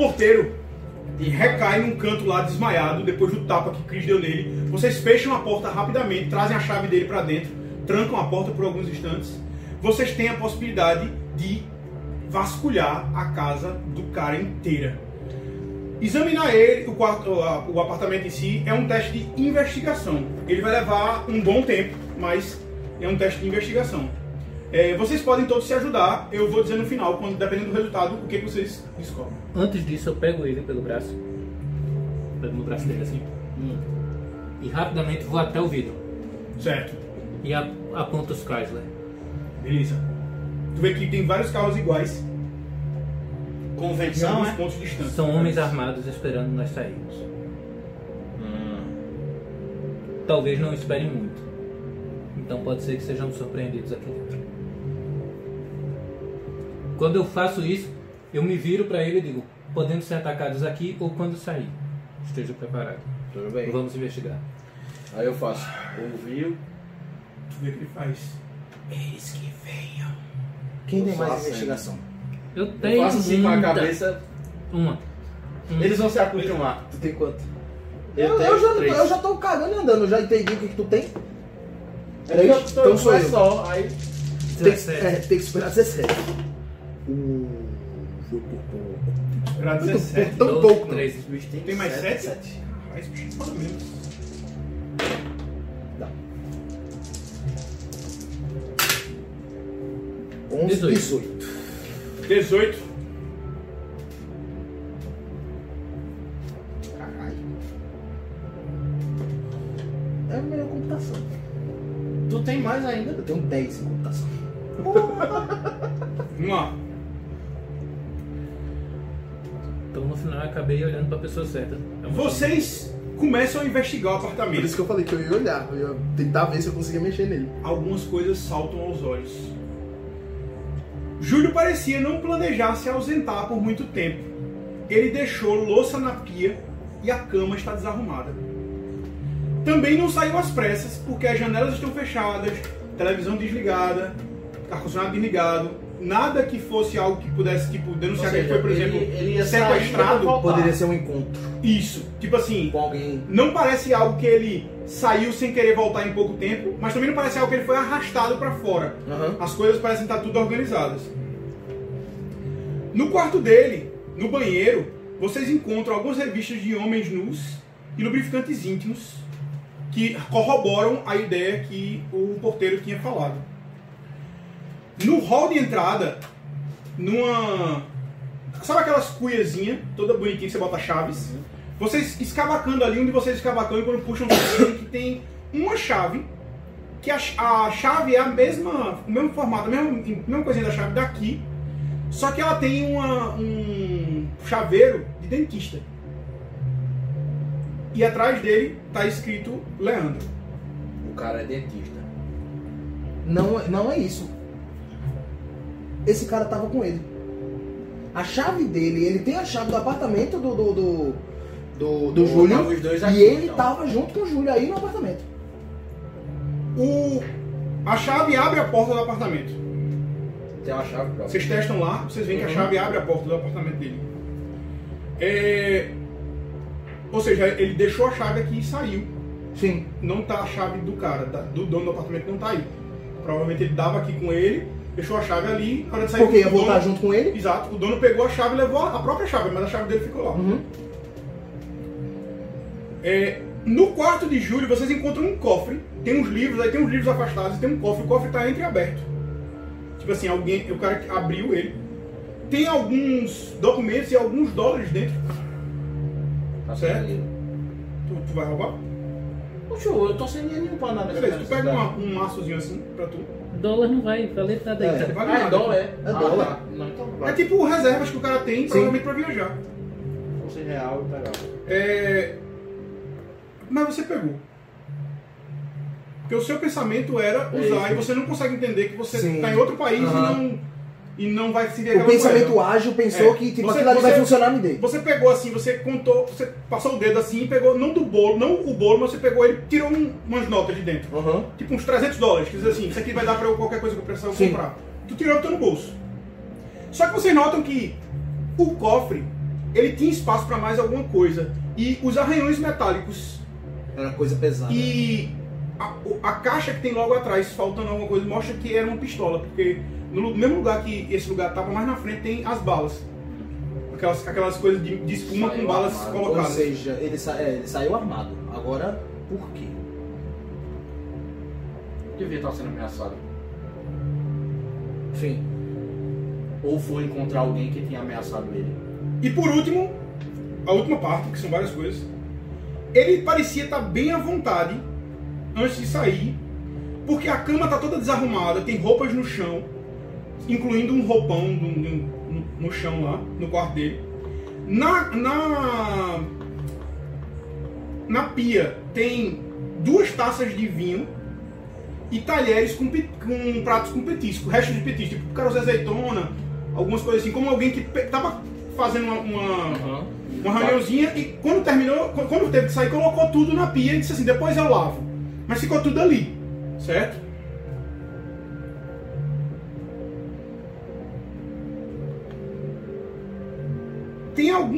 porteiro recai num canto lá desmaiado depois do tapa que Chris deu nele. Vocês fecham a porta rapidamente, trazem a chave dele pra dentro, trancam a porta por alguns instantes. Vocês têm a possibilidade de vasculhar a casa do cara inteira. Examinar ele, o, quarto, o apartamento em si, é um teste de investigação. Ele vai levar um bom tempo, mas é um teste de investigação. É, vocês podem todos se ajudar. Eu vou dizer no final, quando, dependendo do resultado, o que, que vocês descobrem. Antes disso, eu pego ele pelo braço. Pego no braço dele assim. E rapidamente vou até o vidro. Certo. E a- aponto os Chrysler. Beleza. Tu vê que tem vários carros iguais Convenção, alguns é? pontos distantes. São homens armados esperando nós sairmos. Talvez não esperem muito. Então pode ser que sejamos surpreendidos aqui dentro. Quando eu faço isso, eu me viro para ele e digo: podemos ser atacados aqui ou quando sair. Esteja preparado. Tudo bem. Vamos investigar. Aí eu faço. Ouviu? Tu vê que ele faz. Eles que venham. Quem tem Eu mais investigação? Eu Eu tenho faço assim com a cabeça. Uma. Uma. Eles vão se acostumar. Tu tem quanto? Eu, Eu, eu já, três. eu já tô cagando e andando, eu já entendi o que, que tu tem. É Três? eu Então sou é eu. só. Aí Tem que, 17. é, tem que esperar 17. Uh, foi por pouco. Era Muito 17. pouco, tão Doze, pouco. não. três. esse bicho tem Tem mais sete. 7? Rapaz, bicho, foda mesmo. Dá. 11, 18. 18. 18. Caralho. É a melhor computação. Tu tem mais ainda? Eu tenho 10 em computação. Vamos final eu acabei olhando para a pessoa certa. É Vocês começam a investigar o Por apartamento. isso que eu falei que eu ia olhar, eu ia tentar ver se eu conseguia mexer nele. Algumas coisas saltam aos olhos. Júlio parecia não planejar se ausentar por muito tempo. Ele deixou louça na pia e a cama está desarrumada. Também não saiu às pressas porque as janelas estão fechadas, televisão desligada, ar-condicionado desligado. Nada que fosse algo que pudesse tipo, denunciar Ou que ele foi, por seja, exemplo, ele- ele sequestrado. voltar. Poderia ser um encontro Isso. Tipo assim, com alguém. não parece algo que ele saiu sem querer voltar em pouco tempo, mas também não parece algo que ele foi arrastado para fora. Aham. As coisas parecem estar tudo organizadas. No quarto dele, no banheiro, vocês encontram algumas revistas de homens nus e lubrificantes íntimos que corroboram a ideia que o porteiro tinha falado. No hall de entrada, numa. Sabe aquelas cuiazinhas, toda bonitinha que você bota chaves? Vocês escavacando ali, onde vocês escavacando, quando puxam, que tem uma chave, que a, a chave é a mesma, o mesmo formato, a mesma, a mesma coisinha da chave daqui, só que ela tem uma, um chaveiro de dentista. E atrás dele tá escrito Leandro. O cara é dentista. Não, não é isso. Esse cara tava com ele. A chave dele, ele tem a chave do apartamento do, do, do, do, do Júlio. tava os dois e aqui, ele então. tava junto com o Júlio aí no apartamento. O, a chave abre a porta do apartamento. Tem uma chave própria. Vocês testam lá, vocês veem que a Uhum. chave abre a porta do apartamento dele. É, Ou seja, ele deixou a chave aqui e saiu. Sim. Não tá a chave do cara, da- do dono do apartamento não tá aí. Provavelmente ele dava aqui com ele, deixou a chave ali, na hora de sair Porque ia voltar dono- junto com ele. Exato, o dono pegou a chave e levou a própria chave, mas a chave dele ficou lá. Uhum. É, no quarto de Júlio, vocês encontram um cofre. Tem uns livros, aí tem uns livros afastados e tem um cofre. O cofre está entreaberto. Tipo assim, alguém, o cara que abriu ele. Tem alguns documentos e alguns dólares dentro. Tá Certo. certo? Tu, tu vai roubar? Poxa, eu tô sem dinheiro nenhum pra nada. Beleza, tu pega uma- um maçozinho assim pra tu. Dólar não vai valer nada aí, É. Ah, é dólar, é? É Ah, dólar. tá. Não, então É vai. tipo reservas que o cara tem, provavelmente pra viajar. Fosse real, legal. É... Mas você pegou. Porque o seu pensamento era É usar isso. e você não consegue entender que você Sim. está em outro país Aham. e não e não vai se ver O pensamento moeda. ágil pensou É. que tipo, Você- aquilo ali vai funcionar no dele. Você pegou assim, você contou, você passou o dedo assim e pegou, não do bolo, não o bolo, mas você pegou ele tirou um- umas notas de dentro. Aham. Tipo uns 300 dólares, que diz assim, isso aqui vai dar pra eu qualquer coisa que eu precisar Sim. comprar. Tu tirou e botou no bolso. Só que vocês notam que o cofre ele tinha espaço para mais alguma coisa. E os arranhões metálicos Era coisa pesada. e a, o- a caixa que tem logo atrás, faltando alguma coisa, mostra que era uma pistola, porque no mesmo lugar que esse lugar tava, mais na frente tem as balas. Aquelas, aquelas coisas de, de espuma Saiu com balas armado. Ou colocadas. seja, ele, sa- é, ele saiu armado. Agora, por quê? Devia estar sendo ameaçado. Sim. Ou foi encontrar alguém que tinha ameaçado ele. E por último, a última parte, que são várias coisas, ele parecia estar bem à vontade antes de sair, porque a cama tá toda desarrumada, tem roupas no chão, incluindo um roupão no, no- chão lá, no quarto dele. Na, na, na pia tem duas taças de vinho e talheres com, com pratos com petisco, restos de petisco, tipo caroço de azeitona, algumas coisas assim, como alguém que tava fazendo uma, uma, uma reuniãozinha e quando terminou, qu- quando teve que sair, colocou tudo na pia e disse assim, depois eu lavo. Mas ficou tudo ali, certo?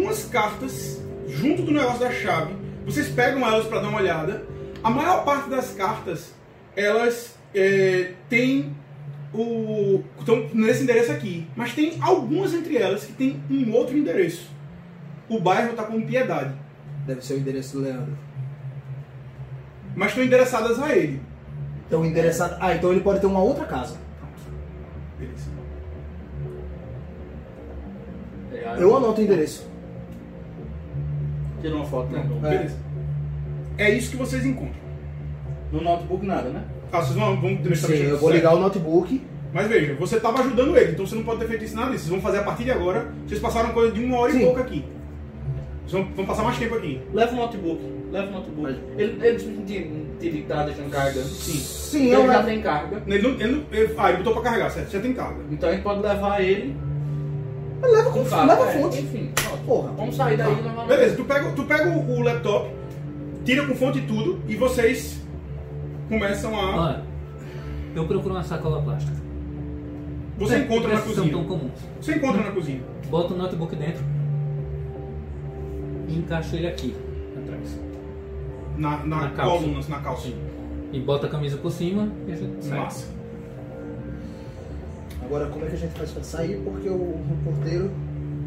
Algumas cartas junto do negócio da chave. Vocês pegam elas para dar uma olhada. A maior parte das cartas, elas é, têm o estão nesse endereço aqui, mas tem algumas entre elas que tem um outro endereço. O bairro está com Piedade, Deve ser o endereço do Leandro. mas estão endereçadas a ele. Então, interessado. Ah, então ele pode ter uma outra casa. Beleza. Eu anoto o endereço. Tira uma foto, né? É. Beleza. É isso que vocês encontram. No notebook nada, né? Ah, vocês vão, vão eu vou ligar o notebook. Mas veja, você estava ajudando ele, então você não pode ter feito isso nada disso. Vocês vão fazer a partir de agora. Vocês passaram coisa de uma hora Sim. e pouco aqui. Vocês vão, vão passar mais tempo aqui. Leva o notebook. Leva o notebook. Ele, ele te tá deixando carregando. Sim. Sim, ele eu já levo. tem carga. Ele não, ele não- ele- ah, ele botou pra carregar, certo? Já tem carga. Então a gente pode levar ele Leva com com carga. leva é, fonte. Enfim. Porra. Vamos sair daí e levar Beleza, tu pega, tu pega o, o laptop, tira com fonte e tudo, e vocês começam a. Olha, eu procuro uma sacola plástica. Você encontra na Essas são tão cozinha. comuns. Você encontra na cozinha. Boto o notebook dentro e encaixo ele aqui atrás. Na, na, Na calça. coluna, na calça. E boto a camisa por cima e a gente sai. Massa. Agora, como é que a gente faz pra sair? Porque o, o porteiro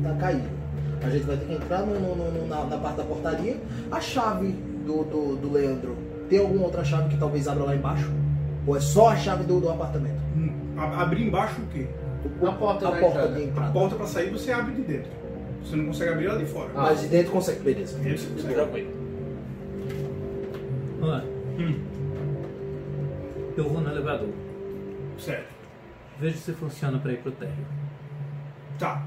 tá caído. A gente vai ter que entrar no- no- no- na, na parte da portaria. A chave do, do, do Leandro, tem alguma outra chave que talvez abra lá embaixo? Ou é só a chave do, do apartamento? Hum, a- Abrir embaixo o quê? O- A porta a da porta entrada. de A entrada. porta pra sair você abre de dentro. Você não consegue abrir lá de fora. Mas de dentro consegue, beleza. Dentro você consegue. Tranquilo. Olha, Hum, eu vou no elevador. certo. Vejo se funciona pra ir pro térreo. Tá.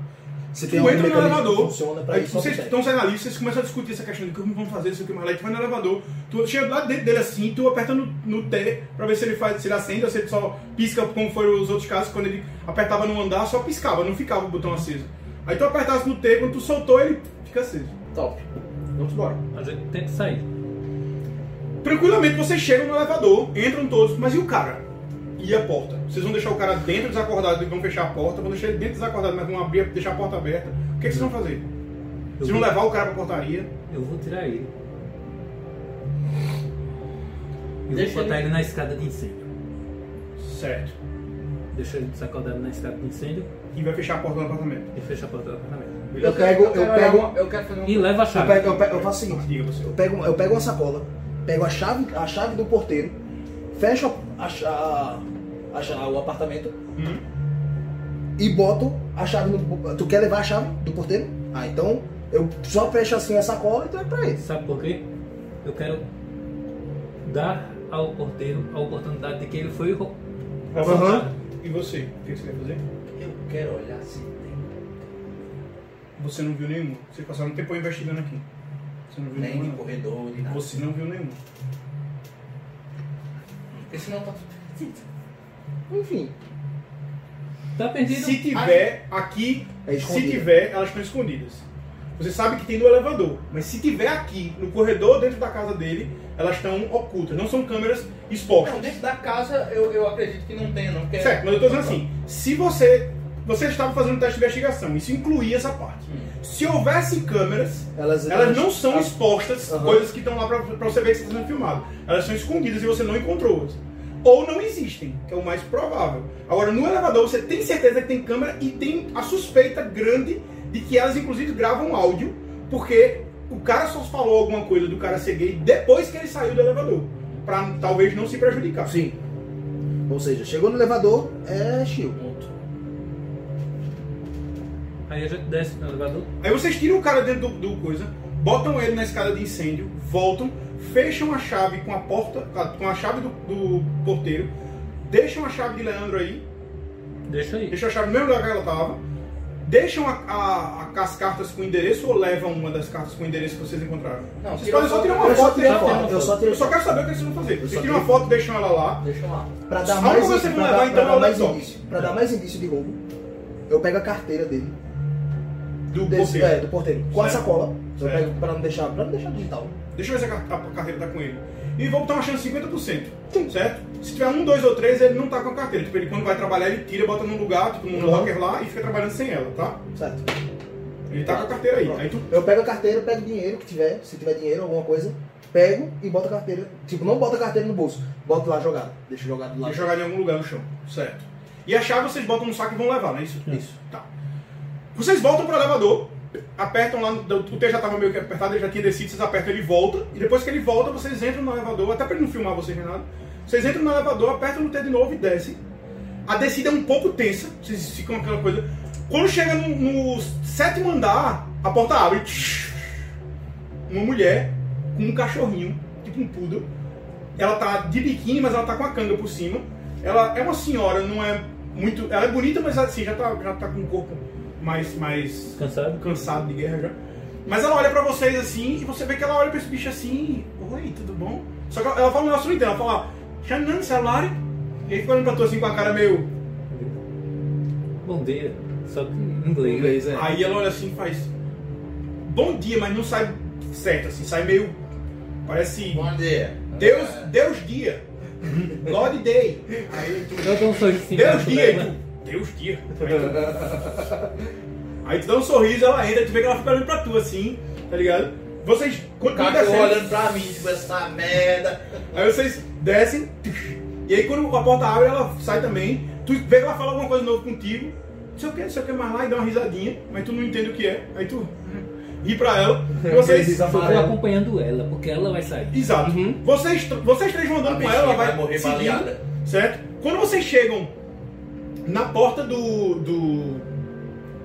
Você Tu tem algum entra no mecanismo que elevador, funciona pra aí isso? vocês estão saindo ali, vocês começam a discutir essa questão de como vamos fazer, isso aqui mais lá, e tu vai no elevador, tu chega lá dentro dele assim, tu aperta no, no T pra ver se ele faz, se ele acende ou se ele só pisca como foram os outros casos, quando ele apertava no andar, só piscava, não ficava o botão aceso. Aí tu apertasse no T, quando tu soltou, ele fica aceso. Top. Vamos embora. A gente tenta sair. Tranquilamente vocês chegam no elevador, entram todos, mas e o cara? E a porta? Vocês vão deixar o cara dentro desacordado e vão fechar a porta, vão deixar ele dentro desacordado, mas vão abrir, deixar a porta aberta. O que, é que vocês vão fazer? Eu Vocês vão levar o cara pra portaria? eu vou tirar ele. Eu Deixa vou botar ele- ele na escada de incêndio. Certo. Deixo ele desacordado na escada de incêndio E vai fechar a porta do apartamento. e fecho a porta do apartamento. Eu pego, eu pego, eu quero fazer uma E leva a eu chave. pego, eu pego, eu faço o seguinte. Diga você. Eu pego, eu pego uma sacola, pego a chave, a chave do porteiro, fecho a, a, cha- a cha- o apartamento Hum? e boto a chave no. Tu quer levar a chave do porteiro? Ah, então eu só fecho assim a sacola e entrego pra ele. Sabe por quê? Eu quero dar ao porteiro a oportunidade de que ele foi rou- Aham. assaltado. E você? O que você quer fazer? Eu quero olhar se tem. Você não viu nenhum. Você passou um tempo investigando aqui. Você não viu Nem de nenhum. corredor, de nada. Você não viu nenhum. Porque senão tá. Enfim. Tá perdido? Se tiver aqui, É se tiver, elas estão escondidas. Você sabe que tem no elevador, mas se tiver aqui, no corredor dentro da casa dele, elas estão ocultas, não são câmeras expostas. Não, dentro da casa eu, eu acredito que não tenha, não. Porque... Certo, mas eu tô dizendo assim, se você. Você estava fazendo um teste de investigação, isso incluía essa parte. Hum. Se houvesse câmeras, Elas, elas não são as- expostas, Aham. coisas que estão lá pra, pra você ver que está sendo filmado. Elas são escondidas e você não encontrou-as. Ou não existem, que é o mais provável. Agora, no elevador, você tem certeza que tem câmera e tem a suspeita grande de que elas, inclusive, gravam áudio, porque o cara só falou alguma coisa do cara ser gay depois que ele saiu do elevador. Pra talvez não se prejudicar. Sim. Ou seja, chegou no elevador, é chill. Ponto. Aí a gente desce no elevador. Aí vocês tiram o cara dentro do, do coisa, botam ele na escada de incêndio, voltam, fecham a chave com a porta, com a chave do, do porteiro, deixam a chave de Leandro aí, Deixa aí. deixam a chave no mesmo lugar que ela tava, deixam a, a- a- as cartas com endereço ou levam uma das cartas com endereço que vocês encontraram? Não, vocês podem só tirar uma foto e eu só Eu quero saber o que vocês vão fazer. Eu Vocês tiram uma foto e deixam ela lá. Deixa lá. Pra dar Só mais, não pra levar, dar, então, pra dar o mais indício, pra dar mais indício de roubo, eu pego a carteira dele. Do Desse, porteiro. é, do porteiro. Com a Certo. sacola. Certo. pego pra não deixar, pra não deixar digital. Deixa eu ver se a, car- a carteira tá com ele. E vou botar uma chance de 50%. Certo? Se tiver um, dois ou três, ele não tá com a carteira. Tipo, ele quando vai trabalhar, ele tira, bota num lugar, tipo, num Uhum. locker lá e fica trabalhando sem ela, tá? Certo. Ele tá com a carteira aí. Pronto. Aí tu. Eu pego a carteira, pego dinheiro que tiver, se tiver dinheiro, alguma coisa, pego e boto a carteira. Tipo, não boto a carteira no bolso, boto lá jogado. Deixa jogado lá. Vai jogar em algum lugar no chão. Certo. E a chave vocês botam no saco e vão levar, não é isso? Isso. Tá. Vocês voltam pro elevador, apertam lá, o T já tava meio que apertado, ele já tinha descido, vocês apertam, ele volta, e depois que ele volta, vocês entram no elevador, até pra ele não filmar vocês nem nada, vocês entram no elevador, apertam no T de novo e descem. A descida é um pouco tensa, vocês ficam aquela coisa. Quando chega no, no sétimo andar, a porta abre. Uma mulher com um cachorrinho, tipo um poodle. Ela tá de biquíni, mas ela tá com a canga por cima. Ela é uma senhora, não é muito. Ela é bonita, mas assim, já tá, já tá com o corpo mais, mais Cansado? cansado de guerra já. Mas ela olha pra vocês assim, e você vê que ela olha pra esse bicho assim, oi, tudo bom? Só que ela, fala um negócio entendo, ela fala, Xanan, celular? E aí fica olhando pra tu assim com a cara meio. Bom dia. Só que em inglês. Inglês, é. Aí ela olha assim e faz. Bom dia, mas não sai certo, assim, sai meio. Parece. Bom dia. Deus, Deus dia. God day. Aí tu. Eu dou um sorriso assim Deus pra dia. Deus dia. Aí tu, aí tu dá um sorriso, ela entra, tu vê que ela fica olhando pra tu assim, tá ligado? Vocês O continuam cara descendo. olhando pra mim, tipo, essa merda. Aí vocês descem, e aí quando a porta abre, ela sai também. Tu vê que ela fala alguma coisa novo contigo, não sei o que, não sei o que mais lá, e dá uma risadinha, mas tu não entende o que é. Aí tu ri pra ela, e vocês. Eu tô acompanhando ela, porque ela vai sair. Exato. Vocês, vocês três vão andando A com ela, ela vai, vai morrer seguindo, baleada. Certo? Quando vocês chegam na porta do, do,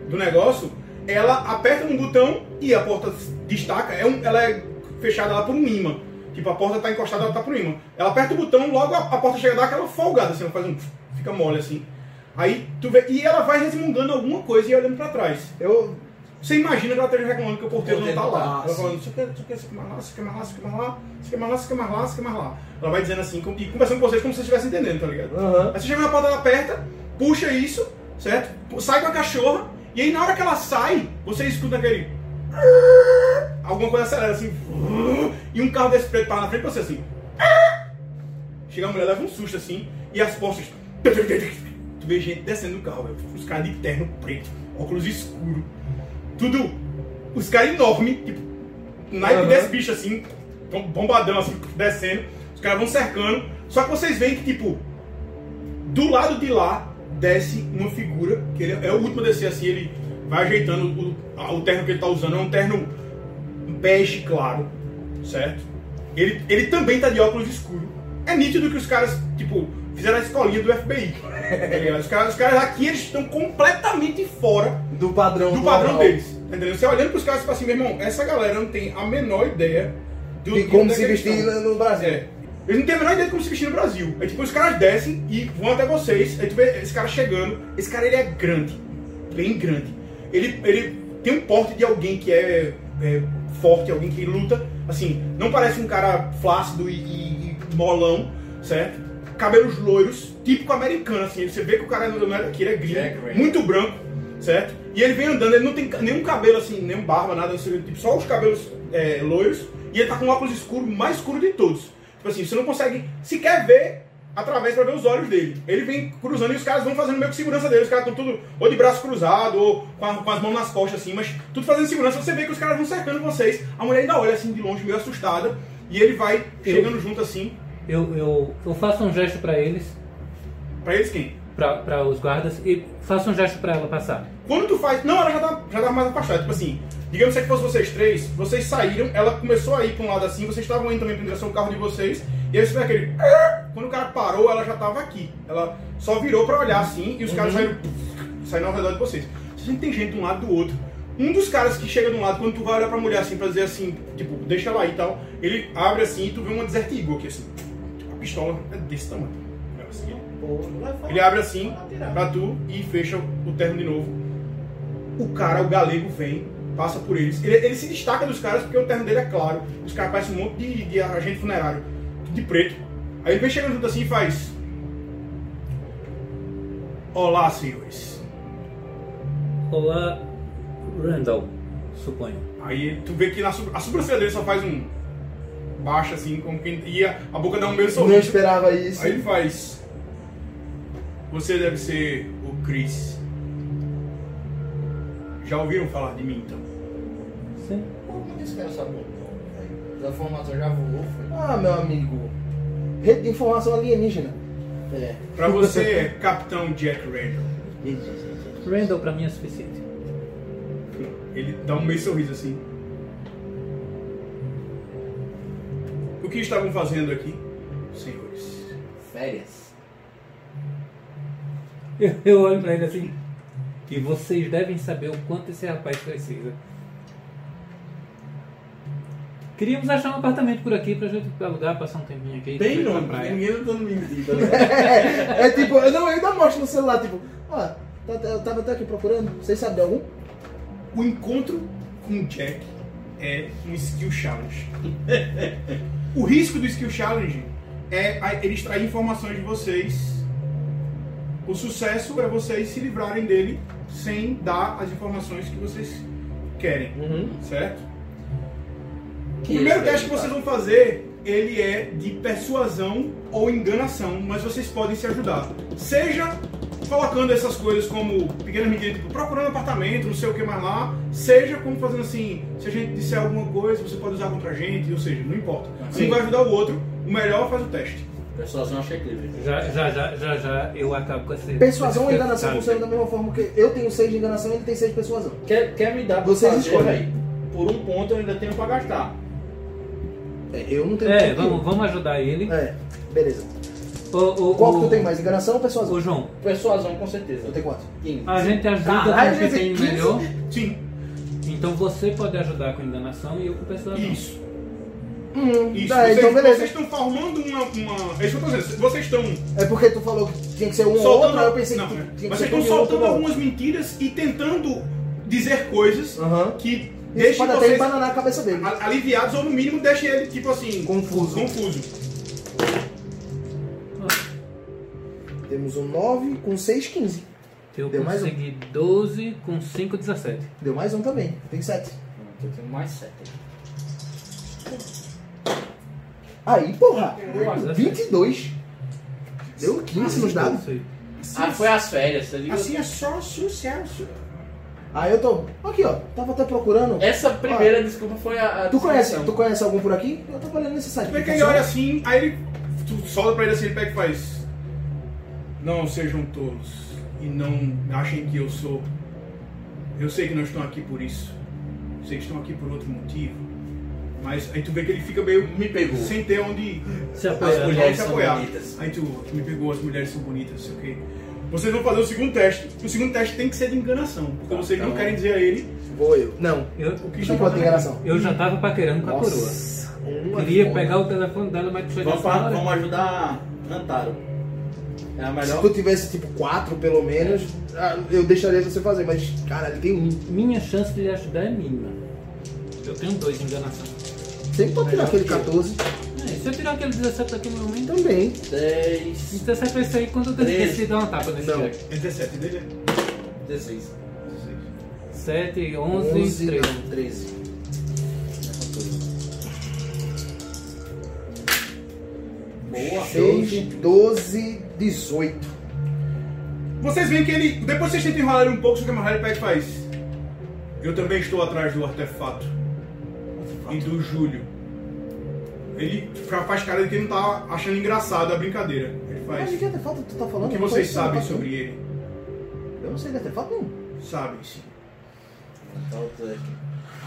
do negócio, ela aperta um botão e a porta destaca. É um, ela é fechada lá por um imã. Tipo, a porta tá encostada, ela tá por um imã. Ela aperta o botão, logo a, a porta chega dar aquela folgada, assim, ela faz um. fica mole assim. Aí tu vê. E ela vai resmungando alguma coisa e olhando pra trás. Eu. Você imagina que ela esteja reclamando que o porteiro não tá lá. Ela falando, isso aqui, isso aqui, isso aqui mais lá, isso aqui mais lá, isso aqui mais lá, isso aqui mais lá, isso aqui mais lá, isso aqui mais lá. Ela vai dizendo assim, e conversando com vocês como se vocês estivessem entendendo, tá ligado? Aham. Aí você chega na porta, ela aperta, puxa isso, certo? Sai com a cachorra, e aí na hora que ela sai, você escuta aquele. Alguma coisa acelera assim. E um carro desse preto para na frente de você assim. Chega a mulher, leva um susto assim, e as portas. Tu vê gente descendo do carro. Os caras de terno preto, óculos escuro. Tudo. Os caras enormes, tipo, naipe Aham. desse bicho assim, bombadão assim, descendo. Os caras vão cercando. Só que vocês veem que, tipo, do lado de lá desce uma figura, que ele é o último a descer assim, ele vai ajeitando o, o terno que ele tá usando, é um terno bege claro, certo? Ele, ele também tá de óculos escuro. É nítido que os caras, tipo, fizeram a escolinha do FBI. tá os, caras, os caras aqui, eles estão completamente fora Do padrão. do padrão normal. deles. Entendeu? Você olhando pros caras, tipo assim, meu irmão, essa galera não tem a menor ideia do, De como é se vestir no Brasil. É. Eles não têm a menor ideia de como se vestir no Brasil. Aí tipo, os caras descem e vão até vocês. Aí tu vê esse cara chegando. Esse cara ele é grande. Bem grande. Ele, ele tem um porte de alguém que é, é forte, alguém que luta. Assim, não parece um cara flácido e, e- e molão, certo? Cabelos loiros, típico americano, assim. Você vê que o cara não é daqui, ele é gringo. Muito branco, certo? E ele vem andando, ele não tem nenhum cabelo assim, nenhum barba, nada, assim, tipo, só os cabelos é, loiros. E ele tá com o óculos escuro, mais escuro de todos. Tipo assim, você não consegue sequer ver através pra ver os olhos dele. Ele vem cruzando e os caras vão fazendo meio que segurança dele. Os caras estão tudo ou de braço cruzado ou com, a- com as mãos nas costas assim, mas tudo fazendo segurança. Você vê que os caras vão cercando vocês. A mulher ainda olha assim de longe, meio assustada. E ele vai chegando junto assim. Eu, eu, eu faço um gesto pra eles, Pra eles quem? Pra os guardas, e faço um gesto pra ela passar. Quando tu faz. Não, ela já tá, já tá mais afastada. Tipo assim, digamos que fosse vocês três, vocês saíram, ela começou a ir pra um lado assim, vocês estavam indo também pra direção do carro de vocês, e aí você vê aquele. Quando o cara parou, ela já tava aqui. Ela só virou pra olhar assim, e os caras saíram, saíram ao redor de vocês. Você vê que tem gente de um lado do outro. Um dos caras que chega de um lado, quando tu vai olhar pra mulher assim, pra dizer assim, tipo, deixa ela aí e tal, ele abre assim e tu vê uma Desert Eagle aqui assim. A pistola é desse tamanho. É. Ele abre assim pra tu e fecha o terno de novo. O cara, o galego, vem, passa por eles. Ele, ele se destaca dos caras porque o terno dele é claro. Os caras parecem um monte de, de agente funerário, tudo de preto. Aí ele vem chegando junto assim e faz. Olá, senhores. Olá, Randall, suponho. Aí tu vê que na, a sobrancelha dele só faz um. Baixa assim, como quem ia. A boca dá um meio Não sorriso. esperava isso. Aí ele faz. Você deve ser o Chris. Já ouviram falar de mim então? Sim. Como disse que era essa boca? A informação já voou, foi. Ah, meu amigo. Rede de informação alienígena. É. Pra você é Capitão Jack Randall. Randall pra mim é suficiente. Ele dá um meio sorriso assim. O que estavam fazendo aqui, senhores? Férias. Eu, eu olho pra ele assim. E vocês devem saber o quanto esse rapaz precisa. Queríamos achar um apartamento por aqui pra gente alugar, passar um tempinho aqui. Longe, praia. ninguém não tá me mentindo, tá ligado? É, é tipo, eu não, eu ainda mostro no celular, tipo, ó, tá- eu tava até aqui procurando, vocês sabem de algum? O encontro com o Jack é um skill challenge. o risco do skill challenge é ele extrair informações de vocês. O sucesso é vocês se livrarem dele sem dar as informações que vocês querem, certo? O primeiro teste que vocês vão fazer, ele é de persuasão ou enganação, mas vocês podem se ajudar. Seja colocando essas coisas como pequenas medidas, tipo procurando apartamento, não sei o que mais lá, seja como fazendo assim, se a gente disser alguma coisa, você pode usar contra a gente, ou seja, não importa. Sim. Um vai ajudar o outro, o melhor faz o teste. Persuasão achei livre. Já, já, já, já, já eu acabo com esse. Persuasão esse- enganação sabe? funciona da mesma forma que eu tenho 6 de enganação e ele tem 6 de persuasão. Quer, quer me dar pra Vocês fazer, escolhem. véi? Por um ponto eu ainda tenho pra gastar. É, eu não tenho É, tempo. vamos, vamos ajudar ele. É, beleza. Ô, ô, Qual ô, que tu tem mais, enganação ou persuasão? Ô, João, Persuasão com certeza. Eu tenho quanto? 15. a gente ajuda Caralho, com o que gente, tem 15? melhor. Sim, Então você pode ajudar com enganação e eu com persuasão. isso. Hum, Isso. tá, vocês, então beleza. vocês estão formando uma, uma. É isso que eu tô dizendo. Vocês estão É porque tu falou que tinha que ser um ou soltando. outro, aí eu pensei não, que né? tinha que vocês estão soltando algumas mentiras e tentando dizer coisas Aham. que deixem pode até vocês embananar a cabeça dele. aliviados ou no mínimo deixem ele tipo assim Confuso. confuso. Temos um 9 com 6, 15. Eu Deu mais um? consegui 12 com 5, 17. Deu mais um também, tem 7. Eu tenho mais 7. Aí, porra, Nossa. 22. Deu 15 nos dados. Aí. Ah, foi as férias, tá ligado? Assim é só sucesso. Aí eu tô. Aqui, ó. Tava até procurando. Essa primeira desculpa foi a. a Tu conhece, descrição. tu conhece algum por aqui? Eu tava olhando nesse site. Tu vê que ele olha assim, aí ele tu solta pra ele assim, ele pega e faz. Não sejam tolos e não achem que eu sou. Eu sei que não estão aqui por isso. Sei que estão aqui por outro motivo. Mas aí tu vê que ele fica meio Me pegou. sem ter onde Se As apoia. mulheres se são apoiar. bonitas. Aí tu, tu me pegou, as mulheres são bonitas, não sei o quê. Vocês vão fazer o segundo teste. O segundo teste tem que ser de enganação, porque vocês não Então- querem dizer a ele Vou eu. Não. Eu, o que Não está pode ter fazendo. enganação. eu já tava paquerando com a coroa. Nossa. uma Queria pegar o telefone dela, mas tu Vamos, chegasse fa- na hora. vamos ajudar Antaro. É a Se melhor. tu tivesse tipo 4 pelo menos, ah, eu deixaria você fazer, mas caralho, tem um. Minha chance de lhe ajudar é mínima. Eu tenho dois de enganação. Sempre pode tirar aquele que eu. 14 É, se eu tirar aquele 17 daqui no momento, também. 10, 17 vai sair quando eu decidi dar uma tapa nesse Não. Jack. É 17 dele? é? 16. 7, 11, 11 13. não, 13. Boa. 6, 12, 18. Vocês veem que ele. Depois vocês tentam enrolar ele um pouco, só que a Mahara pega e faz. Eu também estou atrás do artefato. E do Júlio. Ele fa- faz cara de que não tá achando engraçado a brincadeira. Ele Mas faz. de que artefato tu tá falando? O que não vocês sabem artefato sobre ele? Eu não sei de artefato nenhum. Sabem sim. Tá.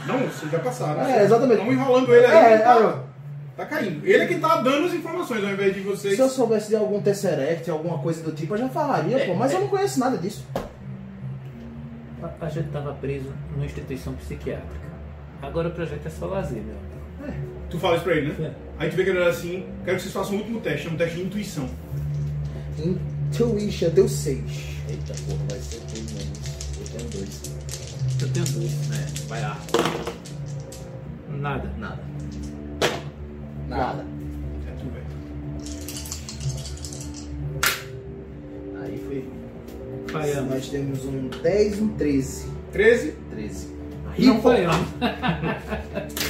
Não, vocês já passaram. É, exatamente. Estão enrolando ele aí. É, ele tá, é. tá caindo. Ele é quem tá dando as informações ao invés de vocês. Se eu soubesse de algum Tesseract, alguma coisa do tipo, eu já falaria, É, pô. Mas é. eu não conheço nada disso. A, a gente tava preso numa instituição psiquiátrica. Agora o projeto é só lazer, meu amigo. Tu fala isso pra ele, né? É. Aí tu vê que ele olha assim, quero que vocês façam o último teste, é um teste de intuição. Intuition deu 6. Eita porra, vai ser tudo menos. Eu tenho dois. Eu tenho dois. É, vai lá. Nada. Nada. Nada. É, tu vê. Aí foi Falhamos. Nós temos um 10 e um 13. 13. 13. Não Ih, falhamos.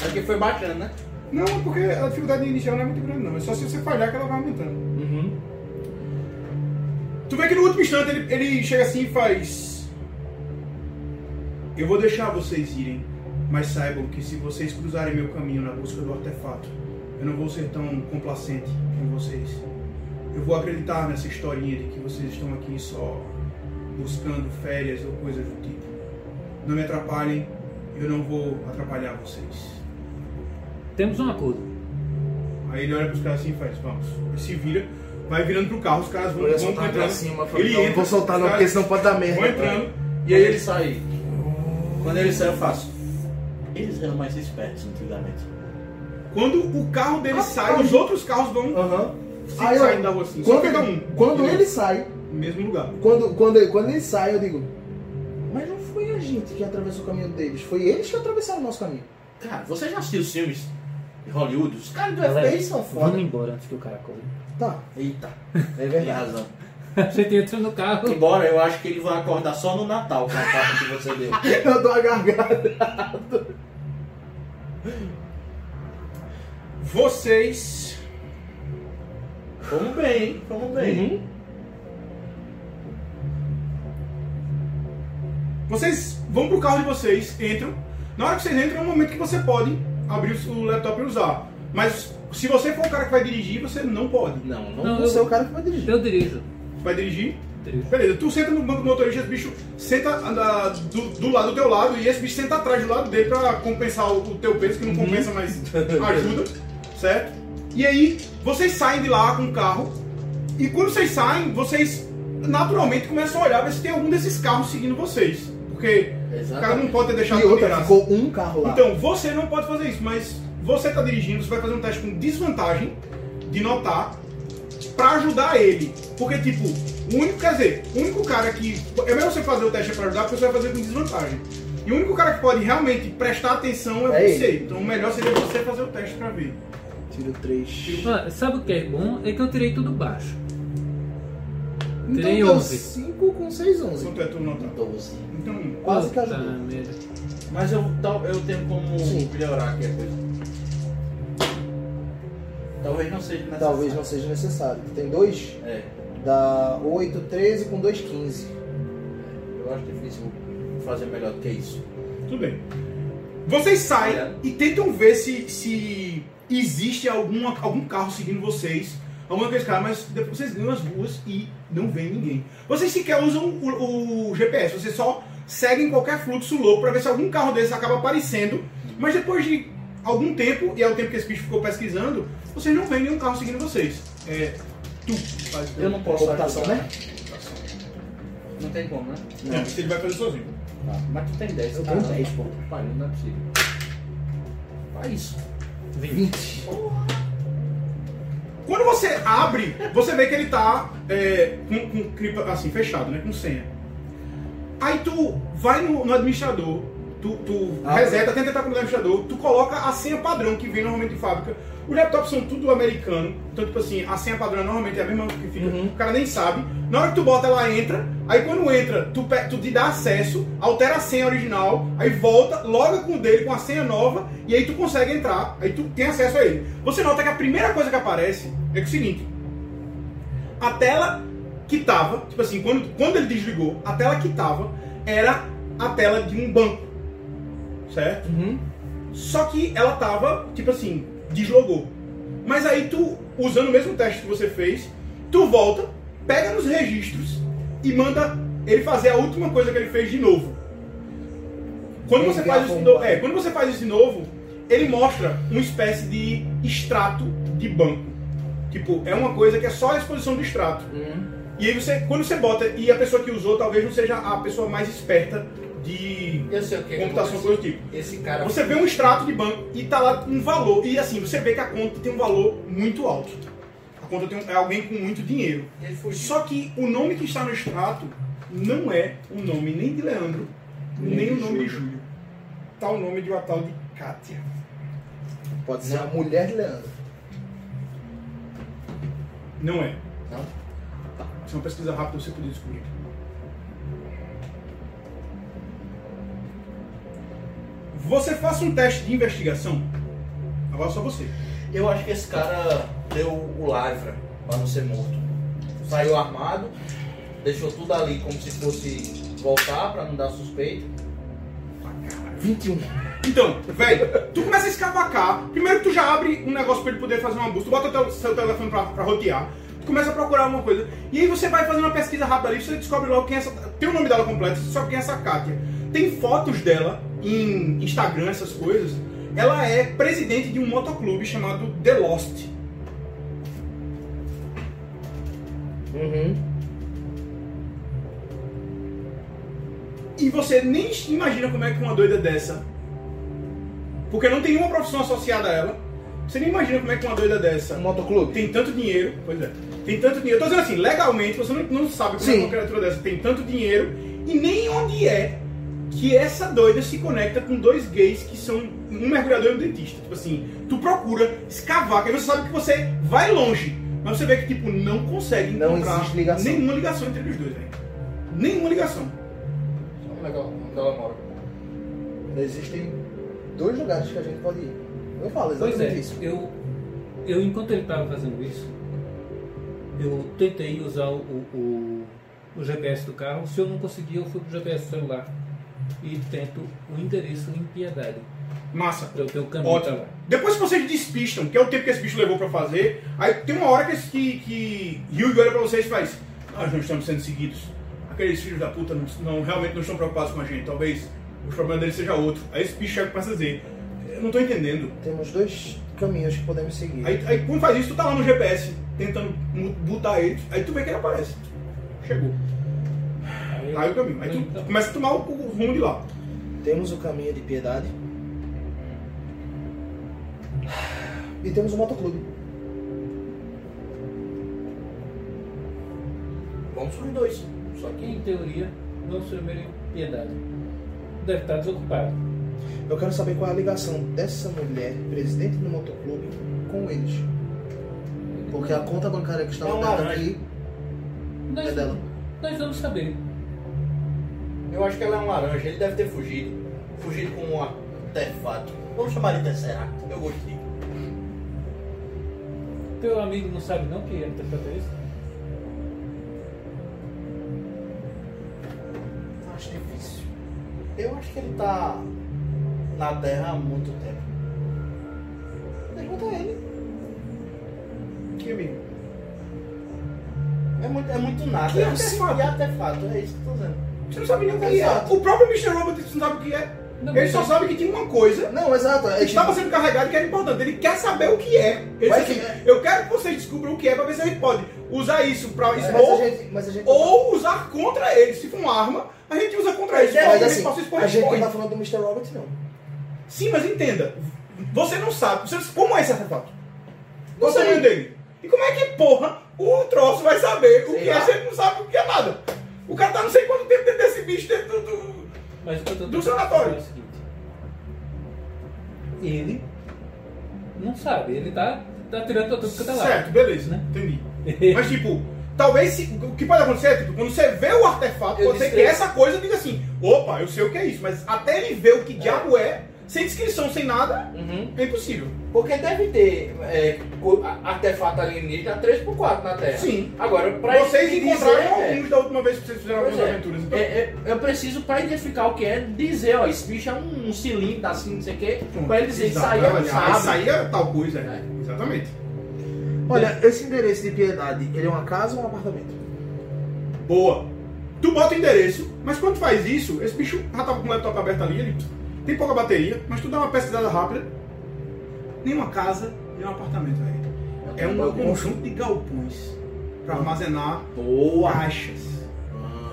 Aqui foi bacana, né? Não, porque a dificuldade inicial não é muito grande, não. É só se você falhar que ela vai aumentando. Uhum. Tu vê que no último instante ele, ele chega assim e faz. Eu vou deixar vocês irem, mas saibam que se vocês cruzarem meu caminho na busca do artefato, eu não vou ser tão complacente com vocês. Eu vou acreditar nessa historinha de que vocês estão aqui só buscando férias ou coisas do tipo. Não me atrapalhem, eu não vou atrapalhar vocês. Temos um acordo. Aí ele olha pros caras assim e faz, vamos. Ele se vira, vai virando pro carro, os caras vão, vão soltar pra entrando. cima. ele não, entra, não vou soltar não, porque senão pode dar merda. Vão entrando. E aí ele sai. Quando ele sai, eu faço. Eles eram mais espertos antigamente. Quando o carro dele Ah, sai, ah, os outros carros vão Aham. se Aí saindo da rua assim. Só Quando, pega um. quando ele sai, No mesmo lugar. quando, quando, quando ele sai, eu digo, gente que atravessou o caminho deles, foi eles que atravessaram o nosso caminho. Cara, você já assistiu os filmes de Hollywood? Os caras do Galera, FBI são Vamos foda. embora antes que o cara corra. Tá, Eita, é tem verdade. razão. A gente entra no carro. Embora eu acho que ele vai acordar só no Natal com a carta que você deu. Eu dou a gargada. Vocês. Fomos bem, hein? Fomos bem. Uhum. Vocês vão pro carro de vocês, entram. Na hora que vocês entram é o momento que você pode abrir o laptop e usar. Mas se você for o cara que vai dirigir, você não pode. Não, não. Não, Você é eu, o cara que vai dirigir. eu dirijo. Vai dirigir? Dirijo. Beleza, tu senta no banco do motorista, esse bicho senta anda do, do lado do teu lado e esse bicho senta atrás do lado dele pra compensar o, o teu peso, que não compensa, mas ajuda, certo? E aí, vocês saem de lá com o carro e quando vocês saem, vocês naturalmente começam a olhar ver se tem algum desses carros seguindo vocês. Porque o cara não pode ter deixado E de outra, ficou um carro lá. Então, você não pode fazer isso, mas você tá dirigindo, você vai fazer um teste com desvantagem de notar pra ajudar ele. Porque, tipo, o único, quer dizer, o único cara que. É melhor você fazer o teste pra ajudar, porque você vai fazer com desvantagem. E o único cara que pode realmente prestar atenção é, É você. ele. Então, o melhor seria você fazer o teste pra ver. Tiro 3. Ah, sabe o que é bom? É que eu tirei tudo baixo. Então Tirei deu 11. 5 com 6, 11. Quanto é tu notar? 12. Então, Quase que ajudou. merda. Mas eu, tal- eu tenho como Sim. melhorar aqui a coisa. Talvez não seja necessário. Talvez não seja necessário. Tem 2, É, dá 8, 13 com 2, 15. eu acho difícil fazer melhor do que isso. tudo bem. Vocês saem É. e tentam ver se, se existe alguma, algum carro seguindo vocês. Alguma coisa, cara, mas depois vocês ganham as ruas e não vem ninguém. Vocês sequer usam o, o GPS, vocês só seguem qualquer fluxo louco pra ver se algum carro desses acaba aparecendo. Mas depois de algum tempo, e é o tempo que esse bicho ficou pesquisando, vocês não veem nenhum carro seguindo vocês. É. Tu faz Eu não posso Computação, ajudar. né? Não tem como, né? Não, isso ele vai fazer sozinho. Tá. Mas tu tem 10. Eu tenho 10, pô. Pariu, não é possível. Faz isso. 20. Quando você abre, você vê que ele tá é, com, com assim, fechado, né? Com senha. Aí tu vai no, no administrador, tu, tu Ah, reseta, tenta entrar no administrador, tu coloca a senha padrão que vem normalmente em fábrica. Os laptops são tudo americano, então, tipo assim, a senha padrão normalmente é a mesma que fica, Uhum. o cara nem sabe. Na hora que tu bota, ela entra, aí quando entra, tu, tu te dá acesso, altera a senha original, aí volta, loga com o dele, com a senha nova, e aí tu consegue entrar, aí tu tem acesso a ele. Você nota que a primeira coisa que aparece é, que o seguinte, a tela que tava, tipo assim, quando, quando ele desligou, a tela que tava era a tela de um banco, certo? Uhum. Só que ela tava, tipo assim, deslogou. Mas aí tu, usando o mesmo teste que você fez, tu volta, pega nos registros e manda ele fazer a última coisa que ele fez de novo. Quando você faz isso de novo, é, quando você faz isso de novo, ele mostra uma espécie de extrato de banco. Tipo, é uma coisa que é só a exposição do extrato. Uhum. E aí você, quando você bota, e a pessoa que usou talvez não seja a pessoa mais esperta de Eu sei o que. computação, coisa do tipo. Esse cara. Você vê um extrato de banco e tá lá um valor. E assim, você vê que a conta tem um valor muito alto. A conta tem um- é alguém com muito dinheiro. Só que o nome que está no extrato não é o nome nem de Leandro, nem, o nome de Júlio. Tá o nome de uma tal de Kátia. Pode ser a mulher de Leandro. Não é. Não? Isso é uma pesquisa rápida você poder descobrir. Você faça um teste de investigação. Agora só você. Eu acho que esse cara deu o lavra pra não ser morto. Saiu armado, deixou tudo ali como se fosse voltar pra não dar suspeita. 21. Então, velho, tu começa a escavacar. Primeiro que tu já abre um negócio pra ele poder fazer uma busca. Tu bota o teu, seu telefone pra, pra rotear. Tu começa a procurar alguma coisa. E aí você vai fazendo uma pesquisa rápida ali. Você descobre logo quem é essa. Tem o nome dela completo, você sabe quem é essa Kátia. Tem fotos dela em Instagram, essas coisas. Ela é presidente de um motoclube chamado The Lost. Uhum. E você nem imagina como é que uma doida dessa. Porque não tem nenhuma profissão associada a ela. Você nem imagina como é que uma doida dessa Um motoclube? tem tanto dinheiro. Pois é. Tem tanto dinheiro. Eu tô dizendo assim, legalmente, você não, não sabe como é que Sim. uma criatura dessa tem tanto dinheiro e nem onde é que essa doida se conecta com dois gays que são um mergulhador e um dentista. Tipo assim, tu procura escavar, que aí você sabe que você vai longe. Mas você vê que, tipo, não consegue Não encontrar existe ligação. nenhuma ligação entre os dois, velho. Nenhuma ligação. Legal, onde ela mora. Existem dois lugares que a gente pode ir. Eu falo Pois exatamente é, isso. eu, eu enquanto ele estava fazendo isso, eu tentei usar o, o, o GPS do carro. Se eu não conseguia, eu fui pro GPS do celular e tento o endereço em Piedade, Massa. para eu ter o caminho pra Ótimo. lá. Depois que vocês despistam, que é o tempo que esse bicho levou pra fazer, aí tem uma hora que, esse- que, que Hyuga olha pra vocês e faz: Nós não estamos sendo seguidos. Aqueles filhos da puta não, não- realmente não estão preocupados com a gente. Talvez o problema deles seja outro. Aí esse bicho chega e começa a dizer: Eu não tô entendendo. Temos dois caminhos que podemos seguir. Aí, aí quando faz isso, tu tá lá no GPS tentando botar ele, aí tu vê que ele aparece. Chegou. Aí eu- Aí o caminho. Aí tu então, começa a tomar o, o rumo de lá. Temos o caminho de piedade. E temos o motoclube. Vamos os dois. Só que em teoria, vamos primeiro Piedade. Deve estar desocupado. Eu quero saber qual é a ligação dessa mulher, presidente do motoclube, com eles. Porque a conta bancária que está É aqui Nós, é dela. nós vamos saber. Eu acho que ela é um laranja, ele deve ter fugido. Fugido com um artefato. Vamos chamar de Tesseract. Eu gostei. Teu amigo não sabe não que ele tá fazendo isso? Acho difícil. Eu acho que ele tá na Terra há muito tempo. Pergunta a ele. Que amigo. É muito, é muito nada. Que é artefato? E artefato, é isso Você não sabe nem o que é. Exato. O próprio Mr. Robot não sabe o que é. Não, ele só é- sabe que tinha uma coisa Não, exato. É que estava tipo, sendo carregado que era importante. Ele quer saber o que é. Ele Mas assim, eu quero que vocês descubram o que é para ver se a gente pode usar isso para expor a gente, mas a gente. ou usar contra ele. Se for uma arma, a gente usa contra ele. For Mas assim, possa expor, a gente não expõe. tá falando do Mr. Robert, não. Sim, mas entenda. Você não sabe. Você, como é esse artefato? Não Qual o sei. tamanho dele? E como é que, porra, o troço vai saber o Sei que é se ele não sabe o que é nada? O cara tá não sei quanto tempo dentro desse bicho dentro do- do... Mas o Do tentando sanatório. é o seguinte. Ele Não sabe, ele tá, tá tirando que tá lá. Certo, beleza, Né? entendi. Mas tipo, talvez se, o que pode acontecer é tipo, quando você vê o artefato, Eu ser que essa coisa diga assim, opa, eu sei o que é isso, mas até ele ver o que diabo é, sem descrição, sem nada, Uhum. é impossível. Porque deve ter é, artefato alienígena 3x4 na Terra. Sim. Agora, pra Vocês dizer- encontraram é, alguns da última vez que vocês fizeram algumas é. aventuras, então. É, é, eu preciso, pra identificar o que é, dizer, ó, esse bicho é um, um cilindro assim, não sei o quê. Pra ele dizer, isso aí é um. Ah, sábio. Isso aí é tal coisa, é. É. Exatamente. Olha, esse endereço de piedade, ele é uma casa ou um apartamento? Boa. Tu bota o endereço, mas quando faz isso, esse bicho já tava com o laptop aberto ali, ele tem pouca bateria, mas tu dá uma pesquisada rápida. Nenhuma casa, nenhum apartamento, velho. É um conjunto de galpões pra armazenar Boa. caixas. Ah,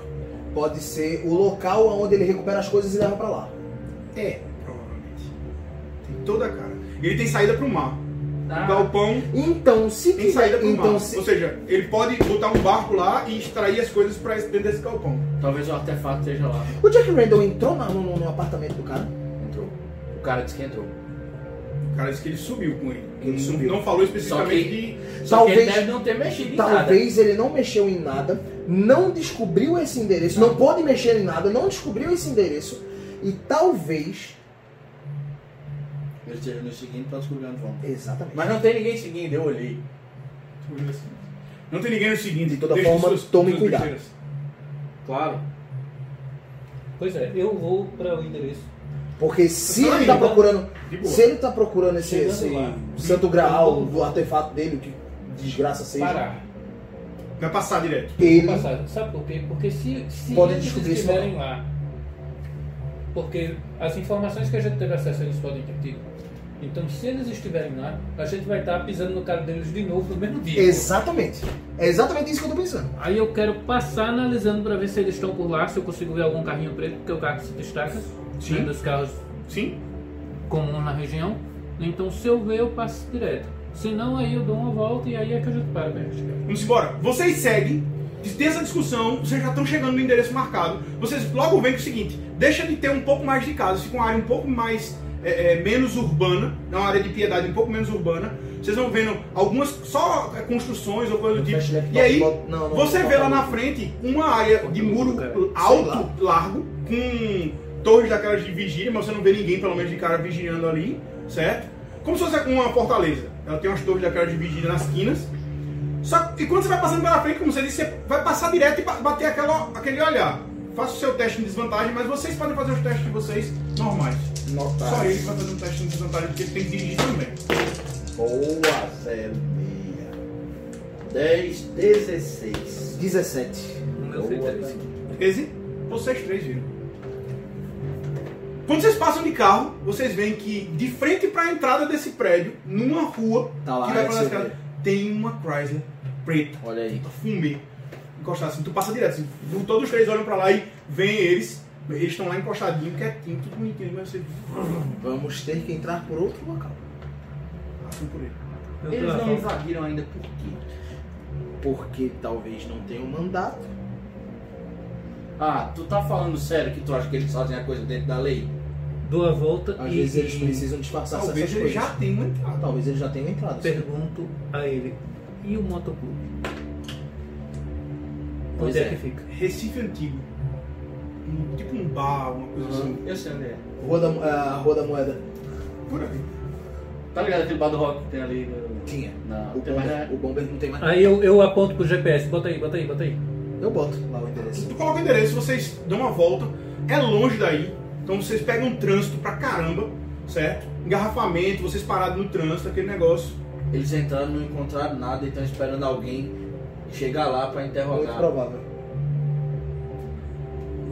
Pode ser o local onde ele recupera as coisas e leva pra lá. É, provavelmente. Tem toda a cara. Ele tem saída pro mar. Tá. O galpão Então, se tem saída pro então mar. se, Ou seja, ele pode botar um barco lá e extrair as coisas pra esse- dentro desse galpão. Talvez o artefato esteja lá. o Jack Randall entrou na- no, no apartamento do cara. Entrou. O cara disse que entrou. O cara disse que ele subiu com ele. Ele não, subiu. não falou especificamente Só que- de. Só que ele Talvez- deve não ter mexido em nada. Talvez ele não mexeu em nada, não descobriu esse endereço, não pode mexer em nada, não descobriu esse endereço e talvez. Ele esteja nos seguindo pra descobrir onde vão. Exatamente. Mas não tem ninguém seguindo, eu olhei. Não tem ninguém no seguinte. De toda forma, suas- tome cuidado. Claro. Pois é, eu vou para o endereço. Porque se ele tá então, procurando. Se ele tá procurando esse, esse santo graal do artefato dele, que desgraça seja, Parar. Vai passar direto. ele. Passar. Sabe por quê? Porque se, se Pode eles estiverem lá, porque as informações que a gente teve acesso eles podem ter tido. Então, se eles estiverem lá, a gente vai estar pisando no cara deles de novo no mesmo dia. Exatamente. É exatamente isso que eu tô pensando. Aí eu quero passar analisando para ver se eles estão por lá, se eu consigo ver algum carrinho preto, porque o carro se destaca, Sim. um dos carros Sim? comuns na região. Então, se eu ver, eu passo direto. Se não, aí eu dou uma volta e aí é que a gente para pra investigar. Vamos embora. Vocês seguem, tem essa discussão, vocês já estão chegando no endereço marcado. Vocês logo veem que é o seguinte: deixa de ter um pouco mais de casa, fica uma área um pouco mais. É, é, menos urbana, é uma área de piedade um pouco menos urbana. Vocês vão vendo algumas só é, construções ou coisa do tipo. E aí, bota- não, não, você não, vê lá na frente uma área de muro alto, largo, com torres daquelas de vigília, mas você não vê ninguém, pelo menos, de cara vigiando ali, certo? Como se fosse uma fortaleza. Ela tem umas torres daquelas de vigília nas quinas. Só que quando você vai passando pela frente, como você disse, você vai passar direto e ba- bater aquela, aquele olhar. Faça o seu teste em desvantagem, mas vocês podem fazer os testes de vocês normais. Notar. Só ele vai fazer um teste em desvantagem, porque ele tem que dirigir também. Boa, zero meia. 10, 16. 17. No meu foi Boa, 13. 13, vocês três viram. Quando vocês passam de carro, vocês veem que de frente para a entrada desse prédio, numa rua Tá lá, que vai é, para você as casas, vê. tem uma Chrysler preta, Olha aí. fumê, encostada assim. Tu passa direto, assim, todos os três olham para lá e veem eles. Eles estão lá encostadinhos, quietinho, tudo bonitinho, mas você Vamos ter que entrar por outro local. passam por ele. Eles não invadiram ainda por quê? Porque talvez não tenha um mandato. Ah, tu tá falando sério que tu acha que eles fazem a coisa dentro da lei? Dou a volta Às e, vezes eles precisam disfarçar Talvez essas ele coisas. já tenha uma entrada. Talvez eles já tenham entrado. sim. pergunto a ele. E o motoclube? Pois Onde é. é. que fica? Recife Antigo. Um- tipo um bar, uma coisa assim. Eu sei onde é. Rua da, a Rua da Moeda. Por aí. Tá ligado aquele bar do rock que tem ali? No... Tinha. Não, O tem mais bomber, nada. o bomber não tem mais. Aí eu, eu aponto pro GPS. Bota aí, bota aí, bota aí. Eu boto lá o endereço. Tu coloca o endereço, vocês dão uma volta, é longe daí, então vocês pegam um trânsito pra caramba, certo? Engarrafamento, vocês parados no trânsito, aquele negócio. Eles entraram, não encontraram nada e estão esperando alguém chegar lá pra Muito interrogar. provável.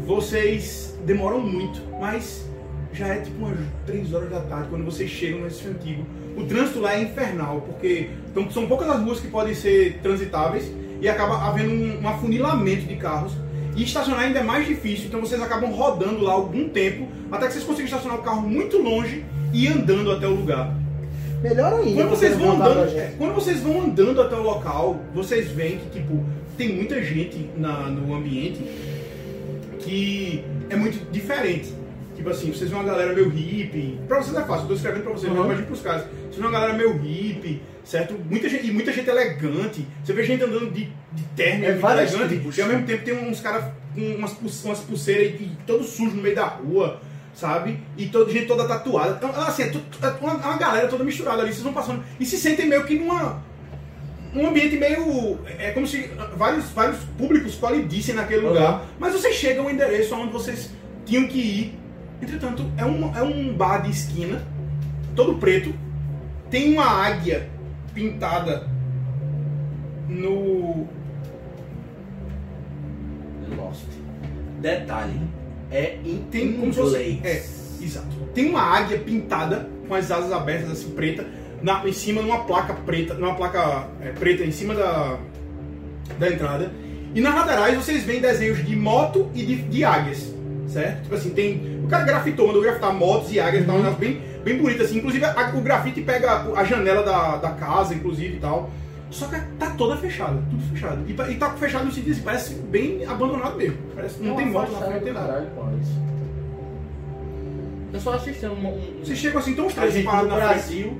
Vocês demoram muito, mas já é tipo umas 3 horas da tarde quando vocês chegam nesse antigo. O trânsito lá é infernal, porque então, são poucas as ruas que podem ser transitáveis e acaba havendo um, um afunilamento de carros. E estacionar ainda é mais difícil, então vocês acabam rodando lá algum tempo até que vocês consigam estacionar o carro muito longe e andando até o lugar. Melhor ainda. Quando vocês vão andando, é, quando vocês vão andando até o local, vocês veem que tipo tem muita gente na, no ambiente que é muito diferente. Tipo assim, vocês vêem uma galera meio hippie. Pra vocês é fácil, eu tô escrevendo pra vocês, Uhum. mas imagina pros caras. Vocês vêem uma galera meio hippie, certo? Muita gente, e muita gente elegante. Você vê gente andando de, de terno, É elegante. E ao mesmo tempo tem uns caras com umas, umas pulseiras e, e todo sujo no meio da rua, sabe? E todo, gente toda tatuada. Então, assim, é, é uma, uma galera toda misturada ali. Vocês vão passando e se sentem meio que numa um ambiente meio. É como se vários, vários públicos colidissem naquele lugar. Mas vocês chegam ao endereço onde vocês tinham que ir. Entretanto, é um, é um bar de esquina, todo preto. Tem uma águia pintada no. Lost. Detalhe, é em Tem como se fosse. inglês. É, exato. Tem uma águia pintada com as asas abertas assim, preta, na, em cima numa placa preta, numa placa é, preta em cima da, da entrada. E nas laterais vocês veem desenhos de moto e de, de águias, certo? Tipo assim, tem. O cara grafitou, mandou grafitar motos e águias e tal, um bem, bem bonito assim. Inclusive a- o grafite pega a janela da, da casa, inclusive e tal. Só que tá toda fechada, tudo fechado. E, tá- e tá fechado no sentido assim, parece bem abandonado mesmo. Parece que não tem moto na frente, não tem nada. Caralho, com isso. Eu só assisti um, um, Vocês chegam assim, tão os três parados no na frente. Brasil,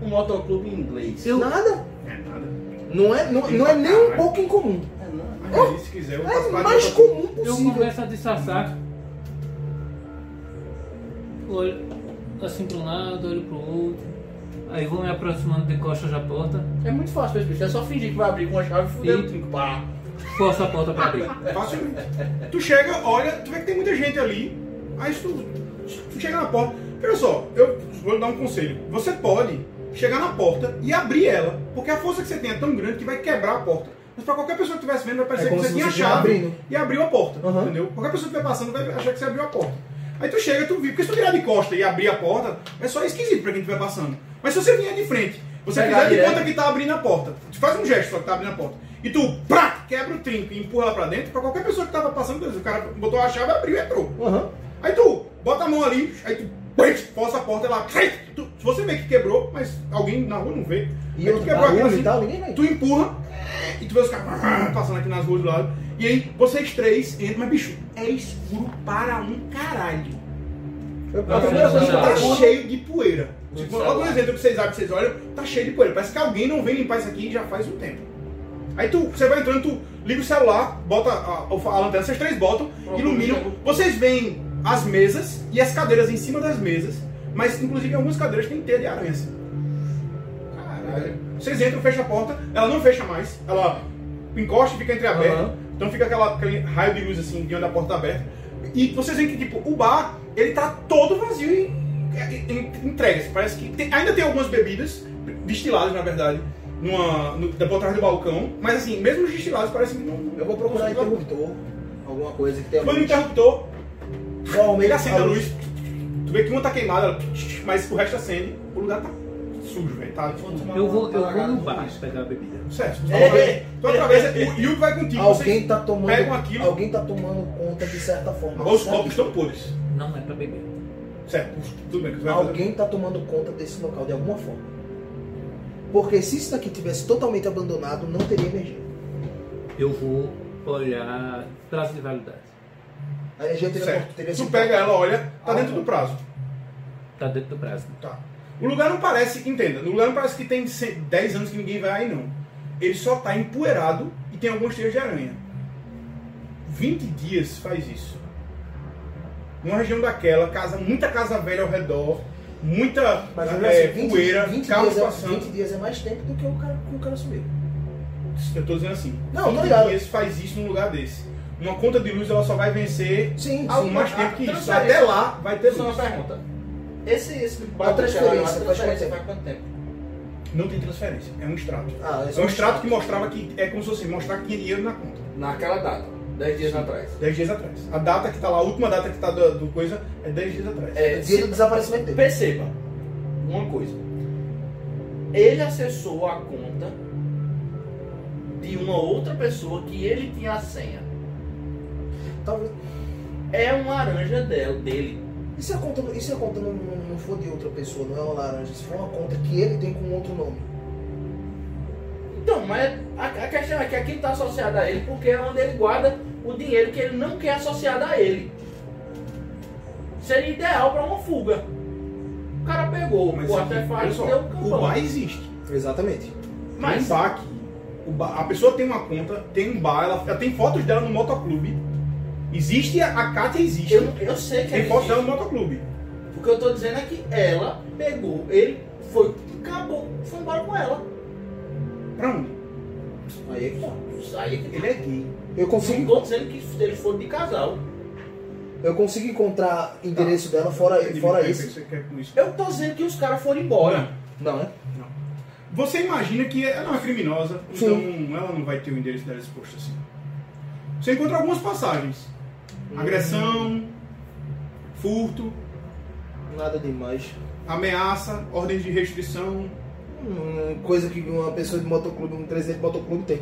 um motoclube em inglês. Eu- Nada. É nada. Não é, não, não é nem um pouco incomum. É, não. Mas aí, se quiser, eu É mais comum Eu possível. começo a disfarçar. Olho assim para um lado, olho para o outro. Aí vou me aproximando de costas da porta, É muito fácil bicho. É só fingir que vai abrir com uma chave e fuder E- o trinco. Pá. forço a porta para abrir. Facilmente. Tu chega, olha, tu vê que tem muita gente ali. Aí tu, tu chega na porta. Olha só, eu vou dar um conselho. Você pode chegar na porta e abrir ela, porque a força que você tem é tão grande que vai quebrar a porta. Mas pra qualquer pessoa que estivesse vendo, vai parecer É que você tinha a chave abrindo. e abriu a porta. Uhum. Entendeu? Qualquer pessoa que estiver passando vai achar que você abriu a porta. Aí tu chega, tu viu, porque se tu virar de costa e abrir a porta, é só esquisito pra quem estiver passando. Mas se você vier de frente, você Pegar fizer de conta que tá abrindo a porta, tu faz um gesto só que tá abrindo a porta, e tu, prá, quebra o trinco e empurra ela pra dentro, pra qualquer pessoa que tava passando, o cara botou a chave, abriu e entrou. Aham. Aí tu bota a mão ali, aí tu força a porta ela. Tu, se você vê que quebrou, mas alguém na rua não vê. E aí tu outro quebrou barulho assim, tal, ninguém vai. tu empurra e tu vê os caras passando aqui nas ruas do lado. E aí vocês três entram, mas bicho, é escuro para um caralho. Eu- Ah, A primeira coisa que eu Tá cheio de poeira. Tipo, Logo no celular. exemplo que vocês abrem, que vocês olham, tá cheio de poeira. Parece que alguém não vem limpar isso aqui já faz um tempo. Aí tu, você vai entrando, tu liga o celular, bota a, a- a lanterna, vocês três botam, iluminam. Vocês veem as mesas e as cadeiras em cima das mesas, mas inclusive algumas cadeiras têm teia de aranha. assim. Caralho. Vocês entram, fecham a porta, ela não fecha mais, ela encosta e fica entreaberta. Aham. Então fica aquela, aquele raio de luz assim, de onde a porta tá aberta. E vocês veem que tipo, o bar, ele tá todo vazio e, e- e- entregue. Parece que tem- ainda tem algumas bebidas, destiladas na verdade, numa, no, da por trás do balcão, mas assim, mesmo os destilados parecem que não. Eu vou procurar interruptor, alguma coisa que no luz. interruptor, Normalmente ele acende a luz, tu vê que uma tá queimada, mas o resto acende, o lugar tá sujo, velho. Tá, tipo, Eu vou, eu vou no bar pegar a bebida. certo. Tu atravessa, o Yugi vai contigo, Alguém tá tomando. pegam aquilo, Alguém tá tomando conta de certa forma. os copos estão podres. Não é para beber. Certo, tudo bem. que você vai fazer. Alguém tá tomando conta desse local de alguma forma. Porque se isso daqui tivesse totalmente abandonado, não teria energia. Eu vou olhar prazo de validade. A energia teria, Certo. teria Tu pega ela, olha, tá Ah, dentro do prazo. Tá dentro do prazo. Tá. O lugar não parece, entenda, no lugar não parece que tem ce- 10 anos que ninguém vai aí, não. Ele só tá empoeirado e tem algumas teias de aranha. 20 dias faz isso. Numa região daquela, casa, muita casa velha ao redor, muita Mas é, assim, 20, poeira, 20 carros dias é, passando. 20 dias é mais tempo do que o cara, que o cara sumiu. Eu tô dizendo assim, Não, tô 20 ligado. dias faz isso num lugar desse. Uma conta de luz ela só vai vencer Sim, com sim. mais a tempo que isso. transferência- Até lá vai ter Só uma pergunta. Esse, esse A transferência, a transferência quanto faz quanto tempo? Não tem transferência, é um extrato. Ah, É um extrato que mostrava que é como se fosse mostrar que tinha dinheiro na conta. Naquela data, 10 dias atrás. 10 dias atrás. A data que tá lá, a última data que tá do, do coisa, é 10 dias atrás. É, Dia se- do desaparecimento dele. Perceba uma coisa. Ele acessou a conta de uma outra pessoa que ele tinha a senha. Talvez. É uma laranja dela, dele. E se a conta, e se a conta não, não, não for de outra pessoa, não é uma laranja, se for uma conta que ele tem com outro nome? Então, mas a, a questão é que aquilo está associado a ele porque é onde ele guarda o dinheiro que ele não quer associado a ele. seria ideal pra uma fuga. O cara pegou Mas o aqui, artefato e deu um o campão. bar existe. Exatamente. Mas Mas- um bar aqui, o bar- a pessoa tem uma conta, tem um bar, ela, ela tem fotos dela no motoclube. Existe, a, Kátia existe. Eu, eu sei que tem ela fotos existe. dela no motoclube. O que eu tô dizendo é que ela pegou, ele foi, acabou, foi embora com ela. Pra onde? Aí é que tá. Aí é que Ele é gay. Eu não consigo, tô dizendo que eles foram de casal. eu consigo encontrar endereço dela fora, fora isso? Eu tô dizendo que os caras foram embora. Não, né? Você imagina que ela não é criminosa, Sim. então ela não vai ter o endereço dela exposto assim. Você encontra algumas passagens. Agressão, furto, Nada demais. ameaça, ordens de restrição. Hum, coisa que uma pessoa de motoclube, um presidente de motoclube tem.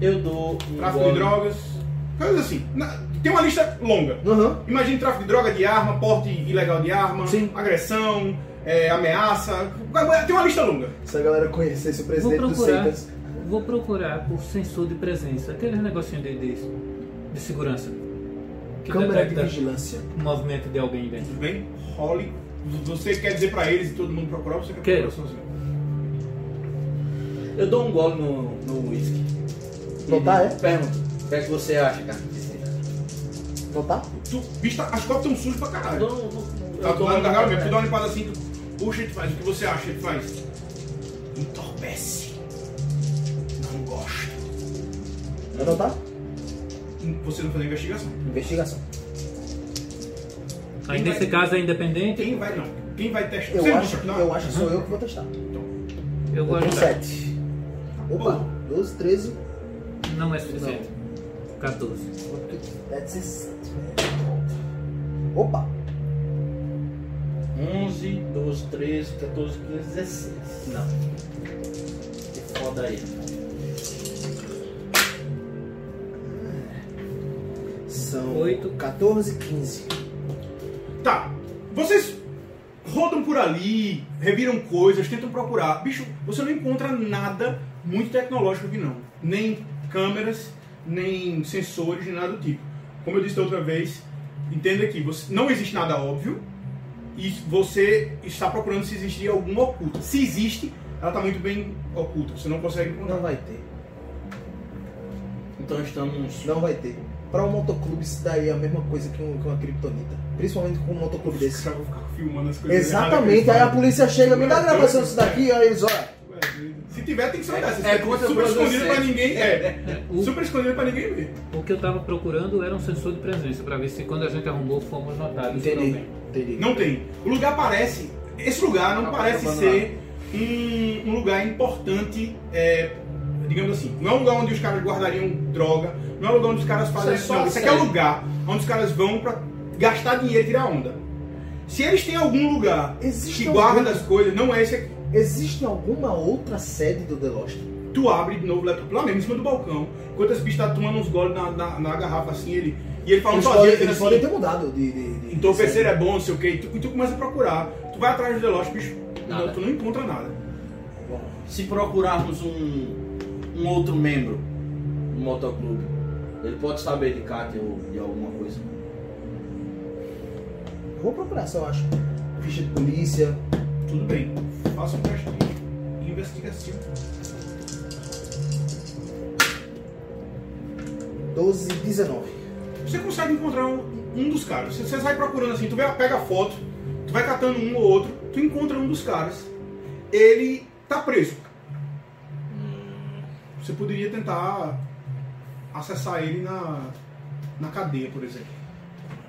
Eu dou um tráfico de gole. drogas, coisas assim. Na- tem uma lista longa. Aham. Imagine tráfico de droga, de arma, porte ilegal de arma, Sim. agressão, é, ameaça. Tem uma lista longa. Se a galera conhecesse o presidente do Seitas. vou procurar por sensor de presença, aqueles negocinhos de, de, de segurança. Que Câmera de vigilância. o movimento de alguém dentro. Tudo bem? Role. Você quer dizer pra eles e todo mundo procurar ou você quer Quero. procurar sozinho? Eu dou um gole no, no whisky. Tá, é? Pergunta, o que é que você acha, cara? Tá? Tu, bicho, tá- as copos estão sujas pra Eu caralho. dou, eu dou, Tá eu do dou lado um da galera mesmo. Tu dá uma limpada assim, tu puxa e tu faz. O que você acha? Ele faz. Entorpece. Não gosto. Vai tá? Você não fazer investigação. Investigação. Aí Quem nesse vai- caso é independente, Quem vai não? Quem vai testar? Eu Você não acho, testar? eu acho que sou eu que vou testar. eu Eu gosto tenho de 7. Opa, 12, 13. Não é suficiente. 14. Porque deve ser 7. Opa! 11, 12, 13, 14, 15, 16. Não. Que foda aí. São Oito. 14, 15. Tá. Vocês rodam por ali, reviram coisas, tentam procurar. Bicho, você não encontra nada muito tecnológico aqui não. Nem câmeras, nem sensores, nem nada do tipo. Como eu disse da outra vez, entenda que você, não existe nada óbvio e você está procurando se existir alguma oculta. Se existe, ela está muito bem oculta. Você não consegue encontrar. Não vai ter. Então estamos. Não vai ter. Pra um motoclube isso daí é a mesma coisa que, um- que uma criptonita. Principalmente com um motoclube Os desse. caras vão ficar filmando as coisas. Exatamente, aí a polícia chega, me dá a gravação disso daqui, aí eles, olha. Se tiver, tem que dessas. é contra super escondido pra ninguém. É. O- Super escondido pra ninguém ver. O que eu estava procurando era um sensor de presença, para ver se quando a gente arrumou fomos notados Entendi. Entendi. Não tem. O lugar parece. Esse lugar não Não, parece ser um, um lugar importante, é, digamos assim. Não é um lugar onde os caras guardariam droga, não é um lugar onde os caras fazem. Isso é não, isso aqui é sério. lugar onde os caras vão pra gastar dinheiro e tirar onda. Se eles têm algum lugar Existe que algum- guarda as coisas, não é esse aqui. Existe alguma outra sede do The Lost? Tu abre de novo o laptop lá mesmo, em cima do balcão, enquanto esse bicho tá tomando uns goles na, na, na garrafa assim, ele. E ele falando Eles, sozinho, podem, eles assim, podem ter mudado de. de, de Entorpecer de é bom, não sei o que, e tu, e tu começa a procurar. Tu vai atrás do Deloche, bicho, Nada. não, tu não encontra nada. Bom, Se procurarmos um, um outro membro do motoclube, ele pode saber de Kátia ou de alguma coisa. eu vou procurar, se eu acho. Ficha de polícia. Tudo bem, faça um teste de investigação. 12, 19. Você consegue encontrar um, um dos caras. Você, você vai procurando assim, tu vai, pega a foto, tu vai catando um ou outro, tu encontra um dos caras. Ele tá preso. Você poderia tentar acessar ele na, na cadeia, por exemplo.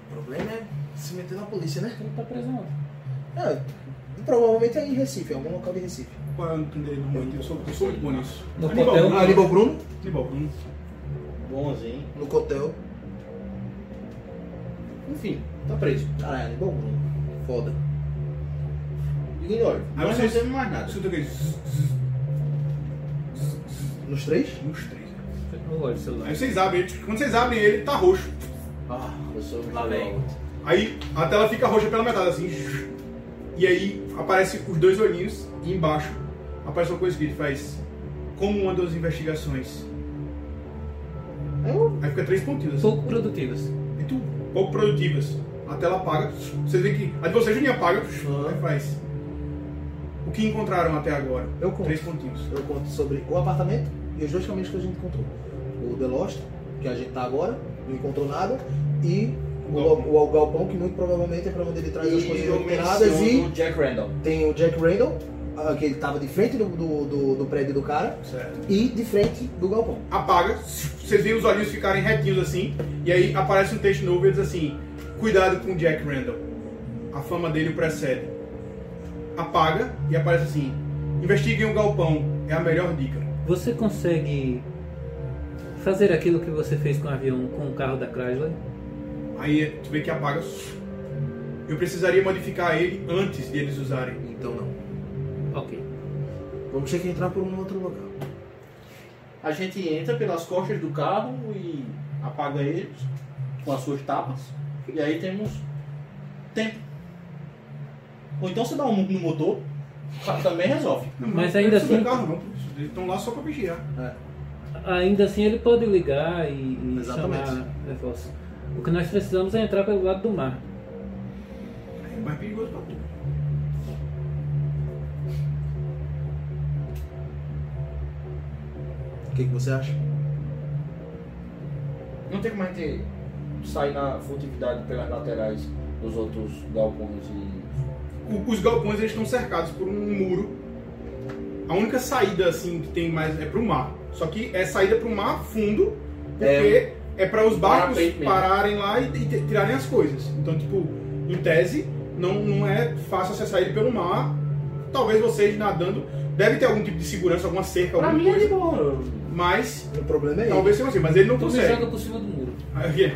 O problema é se meter na polícia, né? Ele tá preso onde? É, provavelmente é em Recife, em algum local de Recife. Qual é o nome dele normalmente? Eu sou, eu sou muito bom nisso. No hotel? Bruno. Aníbal Bruno, Aníbal Bruno. Bonzinho. no cotel. Enfim, tá preso. Caralho, Aníbal Bruno. Foda. Ignore. Aí você- não temos mais nada. Escuta aqui. Nos três? Uns três. Eu olho o celular. Aí vocês abrem ele. Quando vocês abrem ele, tá roxo. Ah, eu sou Lá vem. muito Aí a tela fica roxa pela metade, assim. E aí aparece os dois olhinhos e embaixo aparece uma coisa que ele faz. Como uma das investigações. Eu. Aí fica três pontinhos assim. Pouco produtivas. E tu, pouco produtivas. A tela apaga. Vocês veem que a de vocês já apaga. Aham. Aí faz. O que encontraram até agora? Eu conto. Três pontinhos. Eu conto sobre o apartamento e os dois caminhos que a gente encontrou. O The Lost, que a gente tá agora, não encontrou nada, e o, Galpão. o, o galpão, que muito provavelmente é pra onde ele traz as coisas menciono E o Jack Randall. tem o Jack Randall, ah, que ele tava de frente do, do, do- do prédio do cara, Certo. e de frente do galpão. Apaga. Vocês veem os olhinhos ficarem retinhos assim. E aí aparece um texto novo e diz assim: Cuidado com o Jack Randall. A fama dele o precede. Apaga e aparece assim: Investiguem o galpão. É a melhor dica. Você consegue fazer aquilo que você fez com o avião com o carro da Chrysler? Aí tu vê que apaga. Eu precisaria modificar ele antes de eles usarem. Então não. Ok. Vamos ter que entrar por um outro local. A gente entra pelas costas do carro e apaga eles com as suas tapas. E aí temos tempo. Ou então você dá um no motor, também resolve. Não, Mas não ainda assim- do carro, não. Eles estão lá só pra vigiar. É. Ainda assim ele pode ligar e, e Exatamente. chamar reforço. O que nós precisamos é entrar pelo lado do mar. É mais perigoso pra tu. O que, que você acha? Não tem como a gente sair na furtividade pelas laterais dos outros galpões e. O- Os galpões eles estão cercados por um muro. A única saída assim que tem mais é pro mar. Só que é saída pro mar fundo, porque é, para os barcos pararem lá e, e tirarem as coisas. Então, tipo, em tese, não, não é fácil acessar ele pelo mar. Talvez vocês nadando. Deve ter algum tipo de segurança, alguma cerca, Pra alguma mim é de boa. Mas O problema é ele. talvez seja assim, mas ele não me consegue. joga por cima do muro. Aí.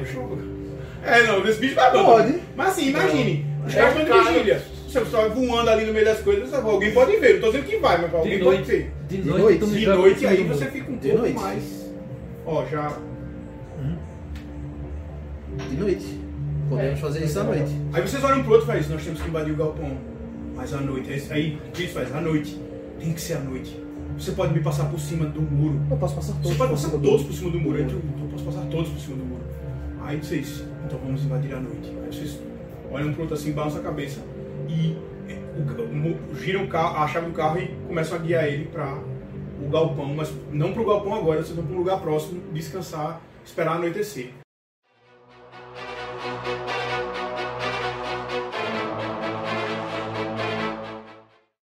É, não, esse bicho vai dando. Pode. Mas assim, imagine. Os É, caras estão de cara. Você está voando ali no meio das coisas, alguém pode ver. Não tô dizendo que vai, mas alguém De pode noite. ver. De De noite, noite, De joga por noite, aí você fica um De pouco noite. mais. Ó, já. De noite. Podemos É, fazer isso à noite. Aí vocês olham pro outro e fazem isso, nós temos que invadir o galpão. Mas à noite. Aí- Aí o que isso faz? À noite. Tem que ser à noite. Você pode me passar por cima do muro. Eu posso passar todos Você pode por passar cima do- todos por cima do muro. Então eu posso passar todos por cima do muro. Aí vocês, então vamos invadir à noite. Aí vocês olham pro outro assim, balançam a cabeça e o, gira o carro, a chave do carro e começam a guiar ele para o galpão, mas não para o galpão agora, vocês vão para um lugar próximo, descansar, esperar anoitecer.